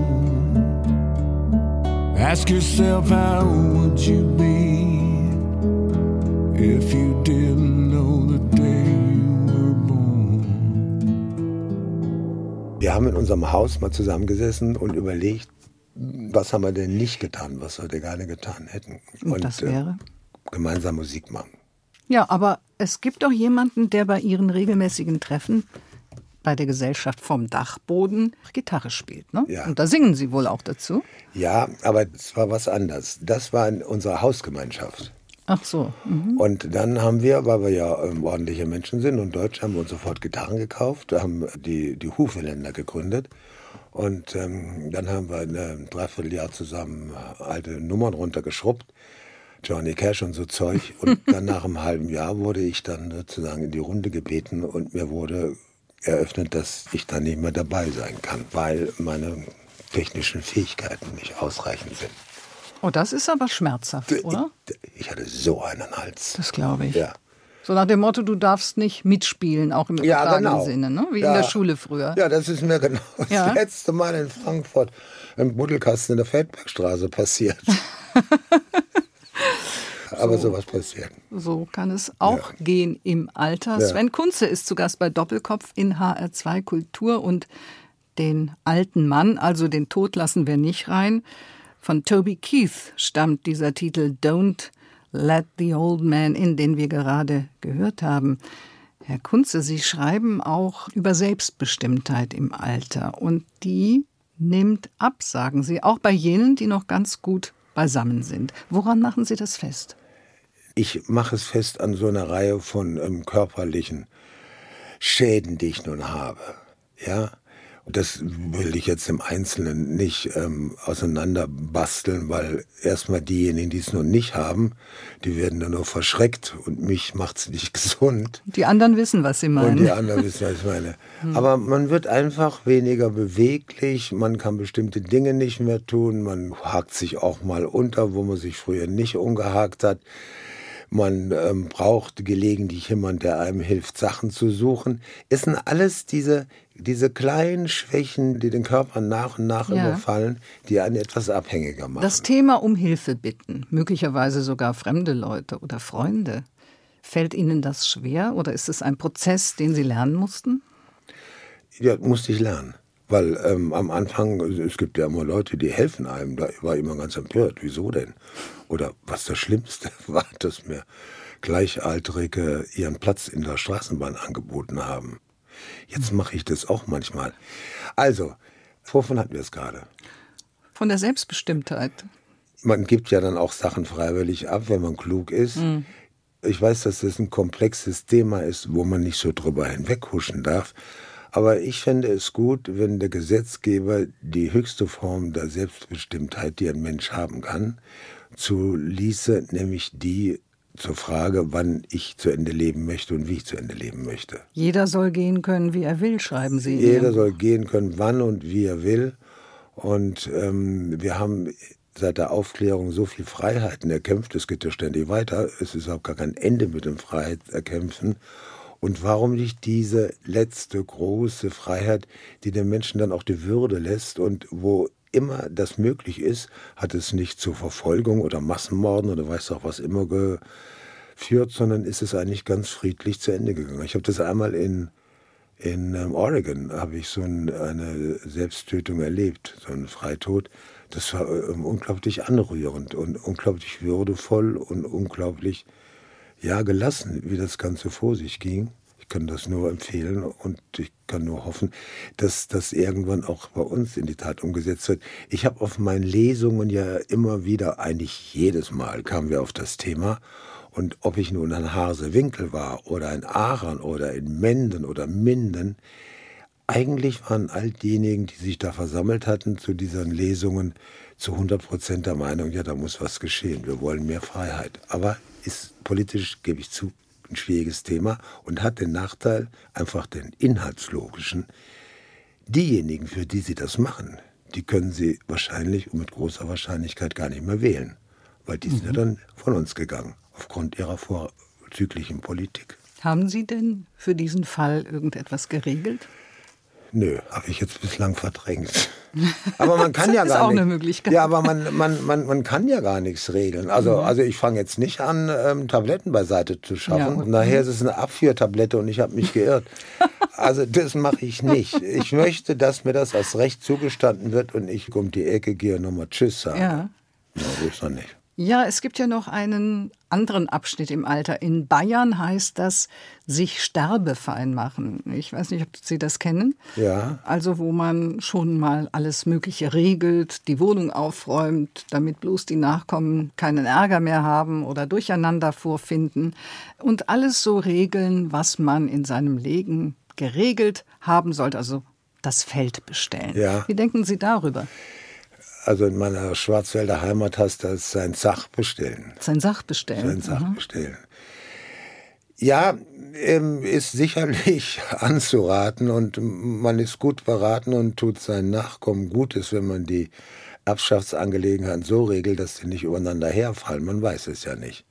Ask yourself, how would you be if you didn't know the day you were born? Wir haben in unserem Haus mal zusammengesessen und überlegt, was haben wir denn nicht getan, was wir gerne getan hätten. Und, und das äh, wäre? Äh, gemeinsam Musik machen. Ja, aber es gibt doch jemanden, der bei Ihren regelmäßigen Treffen bei der Gesellschaft vom Dachboden Gitarre spielt. Ne? Ja. Und da singen Sie wohl auch dazu? Ja, aber es war was anderes. Das war in unserer Hausgemeinschaft. Ach so. Mhm. Und dann haben wir, weil wir ja ähm, ordentliche Menschen sind und Deutsch, haben wir uns sofort Gitarren gekauft, haben die, die Hufeländer gegründet. Und ähm, dann haben wir ein Dreivierteljahr zusammen alte Nummern runtergeschrubbt Johnny Cash und so Zeug. Und dann nach einem halben Jahr wurde ich dann sozusagen in die Runde gebeten und mir wurde eröffnet, dass ich dann nicht mehr dabei sein kann, weil meine technischen Fähigkeiten nicht ausreichend sind. Oh, das ist aber schmerzhaft, oder? Ich, ich hatte so einen Hals. Das glaube ich. Ja. So nach dem Motto, du darfst nicht mitspielen, auch im übertragenen ja, genau. Sinne, ne? wie ja. in der Schule früher. Ja, das ist mir genau das ja. letzte Mal in Frankfurt im Buddelkasten in der Feldbergstraße passiert. aber so, sowas passiert. So kann es auch ja. gehen im Alter. Sven Kunze ist zu Gast bei Doppelkopf in HR2 Kultur und den alten Mann, also den Tod lassen wir nicht rein. Von Toby Keith stammt dieser Titel Don't Let the Old Man In, den wir gerade gehört haben. Herr Kunze, Sie schreiben auch über Selbstbestimmtheit im Alter und die nimmt ab, sagen Sie, auch bei jenen, die noch ganz gut beisammen sind. Woran machen Sie das fest? Ich mache es fest an so einer Reihe von ähm, körperlichen Schäden, die ich nun habe. Ja, das will ich jetzt im Einzelnen nicht ähm, auseinanderbasteln, weil erstmal diejenigen, die es noch nicht haben, die werden dann nur verschreckt und mich macht es nicht gesund. Die anderen wissen, was sie meinen. Und die anderen wissen, was ich meine. Hm. Aber man wird einfach weniger beweglich, man kann bestimmte Dinge nicht mehr tun, man hakt sich auch mal unter, wo man sich früher nicht umgehakt hat. Man ähm, braucht gelegentlich jemand, der einem hilft, Sachen zu suchen. Es sind alles diese, diese kleinen Schwächen, die den Körper nach und nach ja. überfallen, die einen etwas abhängiger machen. Das Thema um Hilfe bitten, möglicherweise sogar fremde Leute oder Freunde. Fällt Ihnen das schwer oder ist es ein Prozess, den Sie lernen mussten? Ja, musste ich lernen. Weil ähm, am Anfang, es gibt ja immer Leute, die helfen einem. Da war ich immer ganz empört. Wieso denn? Oder was das Schlimmste war, dass mir Gleichaltrige ihren Platz in der Straßenbahn angeboten haben. Jetzt mache ich das auch manchmal. Also, wovon hatten wir es gerade? Von der Selbstbestimmtheit. Man gibt ja dann auch Sachen freiwillig ab, wenn man klug ist. Mhm. Ich weiß, dass das ein komplexes Thema ist, wo man nicht so drüber hinweghuschen darf. Aber ich fände es gut, wenn der Gesetzgeber die höchste Form der Selbstbestimmtheit, die ein Mensch haben kann, zu ließe, nämlich die zur Frage, wann ich zu Ende leben möchte und wie ich zu Ende leben möchte. Jeder soll gehen können, wie er will, schreiben Sie. Jeder soll gehen können, wann und wie er will. Und ähm, wir haben seit der Aufklärung so viel Freiheiten erkämpft, es geht ja ständig weiter. Es ist auch gar kein Ende mit dem Freiheitserkämpfen. Und warum nicht diese letzte große Freiheit, die den Menschen dann auch die Würde lässt und wo immer das möglich ist, hat es nicht zur Verfolgung oder Massenmorden oder weiß auch was immer geführt, sondern ist es eigentlich ganz friedlich zu Ende gegangen. Ich habe das einmal in, in ähm, Oregon, habe ich so ein, eine Selbsttötung erlebt, so einen Freitod. Das war äh, unglaublich anrührend und unglaublich würdevoll und unglaublich ja, gelassen, wie das Ganze vor sich ging. Ich kann das nur empfehlen und ich kann nur hoffen, dass das irgendwann auch bei uns in die Tat umgesetzt wird. Ich habe auf meinen Lesungen ja immer wieder, eigentlich jedes Mal kamen wir auf das Thema. Und ob ich nun ein Hasewinkel war oder ein Aaron oder in Menden oder Minden, eigentlich waren all diejenigen, die sich da versammelt hatten zu diesen Lesungen, zu 100 Prozent der Meinung, ja, da muss was geschehen. Wir wollen mehr Freiheit. Aber ist politisch, gebe ich zu, ein schwieriges Thema und hat den Nachteil, einfach den inhaltslogischen. Diejenigen, für die sie das machen, die können sie wahrscheinlich und mit großer Wahrscheinlichkeit gar nicht mehr wählen, weil die mhm. sind ja mhm. dann von uns gegangen, aufgrund ihrer vorzüglichen Politik. Haben Sie denn für diesen Fall irgendetwas geregelt? Nö, habe ich jetzt bislang verdrängt. Aber man kann ja ist gar auch nicht. eine Möglichkeit. Ja, aber man, man, man, man kann ja gar nichts regeln. Also, also ich fange jetzt nicht an, ähm, Tabletten beiseite zu schaffen. Ja, und- nachher ist es eine Abführtablette und ich habe mich geirrt. Also das mache ich nicht. Ich möchte, dass mir das als Recht zugestanden wird und ich um die Ecke gehe und nochmal Tschüss sagen. Ja. Na, so ist doch nicht. Ja, es gibt ja noch einen anderen Abschnitt im Alter. In Bayern heißt das sich sterbefein machen. Ich weiß nicht, ob Sie das kennen. Ja. Also wo man schon mal alles Mögliche regelt, die Wohnung aufräumt, damit bloß die Nachkommen keinen Ärger mehr haben oder Durcheinander vorfinden und alles so regeln, was man in seinem Leben geregelt haben sollte. Also das Feld bestellen. Ja. Wie denken Sie darüber? Also in meiner Schwarzwälder Heimat heißt das sein Sach bestellen. Sein Sachbestellen. Sein Sach bestellen. Ja, ähm, ist sicherlich anzuraten und man ist gut beraten und tut seinen Nachkommen Gutes, wenn man die Erbschaftsangelegenheiten so regelt, dass sie nicht übereinander herfallen. Man weiß es ja nicht.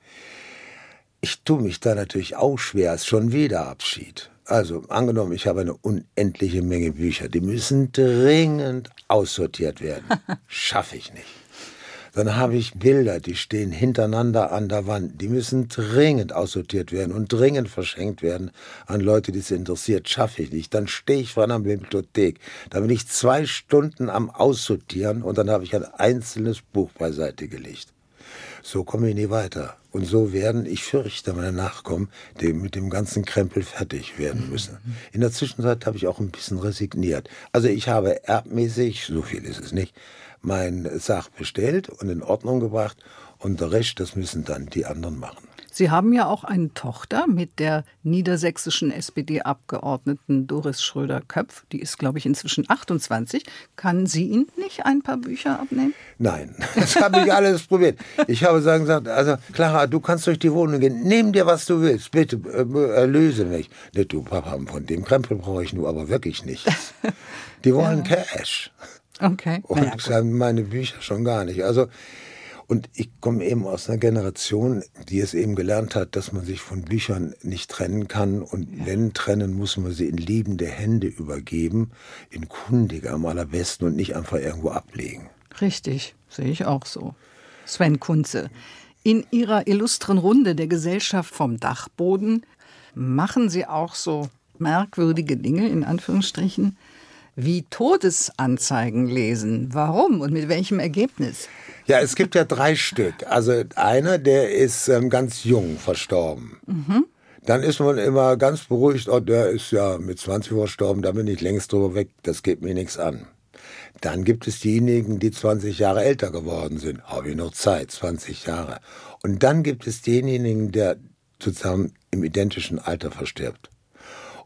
Ich tue mich da natürlich auch schwer, es ist schon wieder Abschied. Also angenommen, ich habe eine unendliche Menge Bücher, die müssen dringend aussortiert werden. Schaffe ich nicht. Dann habe ich Bilder, die stehen hintereinander an der Wand. Die müssen dringend aussortiert werden und dringend verschenkt werden an Leute, die es interessiert. Schaffe ich nicht. Dann stehe ich vor einer Bibliothek. Da bin ich zwei Stunden am Aussortieren und dann habe ich ein einzelnes Buch beiseite gelegt. So komme ich nie weiter. Und so werden, ich fürchte, meine Nachkommen die mit dem ganzen Krempel fertig werden müssen. In der Zwischenzeit habe ich auch ein bisschen resigniert. Also ich habe erbmäßig, so viel ist es nicht, mein Sach bestellt und in Ordnung gebracht und der Rest, das müssen dann die anderen machen. Sie haben ja auch eine Tochter mit der niedersächsischen SPD-Abgeordneten Doris Schröder-Köpf. Die ist, glaube ich, inzwischen 28. Kann sie Ihnen nicht ein paar Bücher abnehmen? Nein, das habe ich alles probiert. Ich habe sagen gesagt, also Clara, du kannst durch die Wohnung gehen, nimm dir was du willst, bitte äh, erlöse mich. Nicht du Papa, von dem Krempel brauche ich nur aber wirklich nichts. Die wollen Cash. Okay. Und Naja, meine Bücher schon gar nicht. Also und ich komme eben aus einer Generation, die es eben gelernt hat, dass man sich von Büchern nicht trennen kann. Und wenn trennen, muss man sie in liebende Hände übergeben, in kundige am allerbesten und nicht einfach irgendwo ablegen. Richtig, sehe ich auch so. Sven Kunze, in Ihrer illustren Runde der Gesellschaft vom Dachboden machen Sie auch so merkwürdige Dinge, in Anführungsstrichen, wie Todesanzeigen lesen. Warum und mit welchem Ergebnis? Ja, es gibt ja drei Stück. Also einer, der ist ähm, ganz jung verstorben. Dann ist man immer ganz beruhigt, oh, der ist ja mit 20 verstorben, da bin ich längst drüber weg, das geht mir nichts an. Dann gibt es diejenigen, die 20 Jahre älter geworden sind. Habe ich noch Zeit, 20 Jahre. Und dann gibt es denjenigen, der zusammen im identischen Alter verstirbt.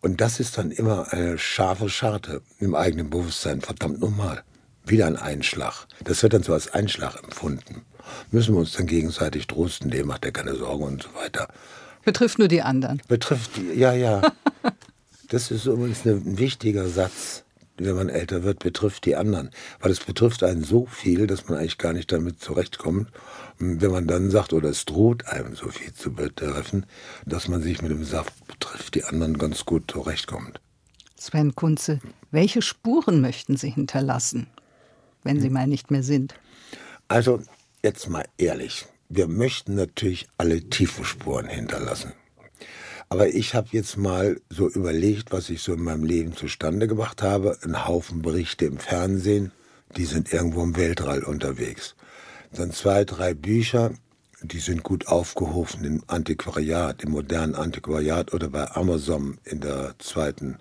Und das ist dann immer eine scharfe Scharte im eigenen Bewusstsein. Verdammt nochmal. Wieder ein Einschlag. Das wird dann so als Einschlag empfunden. Müssen wir uns dann gegenseitig trosten, dem macht er keine Sorgen und so weiter. Betrifft nur die anderen. Betrifft die, ja, ja. Das ist übrigens ein wichtiger Satz, wenn man älter wird, betrifft die anderen. Weil es betrifft einen so viel, dass man eigentlich gar nicht damit zurechtkommt. Und wenn man dann sagt, oder es droht einem so viel zu betreffen, dass man sich mit dem Saft betrifft die anderen ganz gut zurechtkommt. Sven Kunze, welche Spuren möchten Sie hinterlassen, wenn Sie mal nicht mehr sind? Also, jetzt mal ehrlich. Wir möchten natürlich alle tiefe Spuren hinterlassen. Aber ich habe jetzt mal so überlegt, was ich so in meinem Leben zustande gebracht habe. Ein Haufen Berichte im Fernsehen, die sind irgendwo im Weltall unterwegs. Dann zwei, drei Bücher, die sind gut aufgehoben im Antiquariat, im modernen Antiquariat oder bei Amazon in der zweiten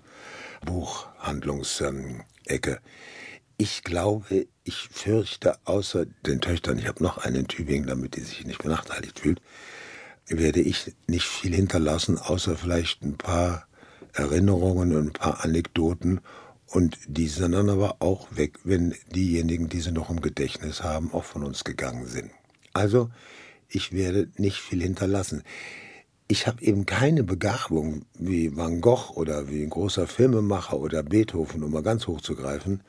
Buchhandlungsecke. Ich glaube, ich fürchte, außer den Töchtern, ich habe noch einen in Tübingen, damit die sich nicht benachteiligt fühlt, werde ich nicht viel hinterlassen, außer vielleicht ein paar Erinnerungen und ein paar Anekdoten. Und die sind dann aber auch weg, wenn diejenigen, die sie noch im Gedächtnis haben, auch von uns gegangen sind. Also, ich werde nicht viel hinterlassen. Ich habe eben keine Begabung wie Van Gogh oder wie ein großer Filmemacher oder Beethoven, um mal ganz hoch zu greifen,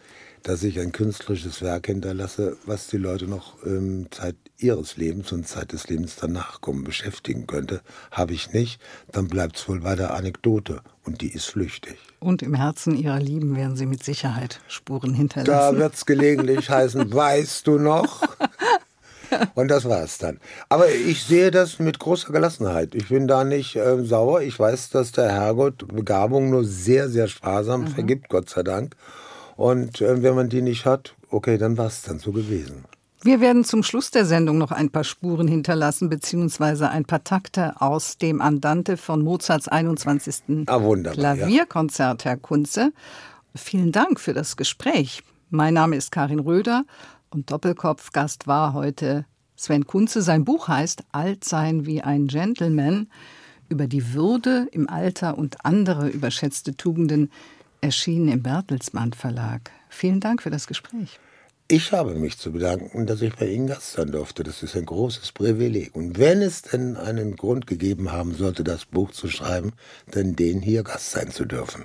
dass ich ein künstlerisches Werk hinterlasse, was die Leute noch ähm, Zeit ihres Lebens und Zeit des Lebens danach kommen beschäftigen könnte. Habe ich nicht, dann bleibt es wohl bei der Anekdote und die ist flüchtig. Und im Herzen ihrer Lieben werden sie mit Sicherheit Spuren hinterlassen. Da wird es gelegentlich heißen, weißt du noch? Und das war es dann. Aber ich sehe das mit großer Gelassenheit. Ich bin da nicht äh, sauer. Ich weiß, dass der Herrgott Begabung nur sehr, sehr sparsam mhm. vergibt, Gott sei Dank. Und äh, wenn man die nicht hat, okay, dann war es dann so gewesen. Wir werden zum Schluss der Sendung noch ein paar Spuren hinterlassen, beziehungsweise ein paar Takte aus dem Andante von Mozarts 21. Ah, Klavierkonzert, Herr Kunze. Vielen Dank für das Gespräch. Mein Name ist Karin Röder und Doppelkopf-Gast war heute Sven Kunze. Sein Buch heißt Alt sein wie ein Gentleman über die Würde im Alter und andere überschätzte Tugenden, erschienen im Bertelsmann Verlag. Vielen Dank für das Gespräch. Ich habe mich zu bedanken, dass ich bei Ihnen Gast sein durfte. Das ist ein großes Privileg. Und wenn es denn einen Grund gegeben haben sollte, das Buch zu schreiben, dann den hier Gast sein zu dürfen.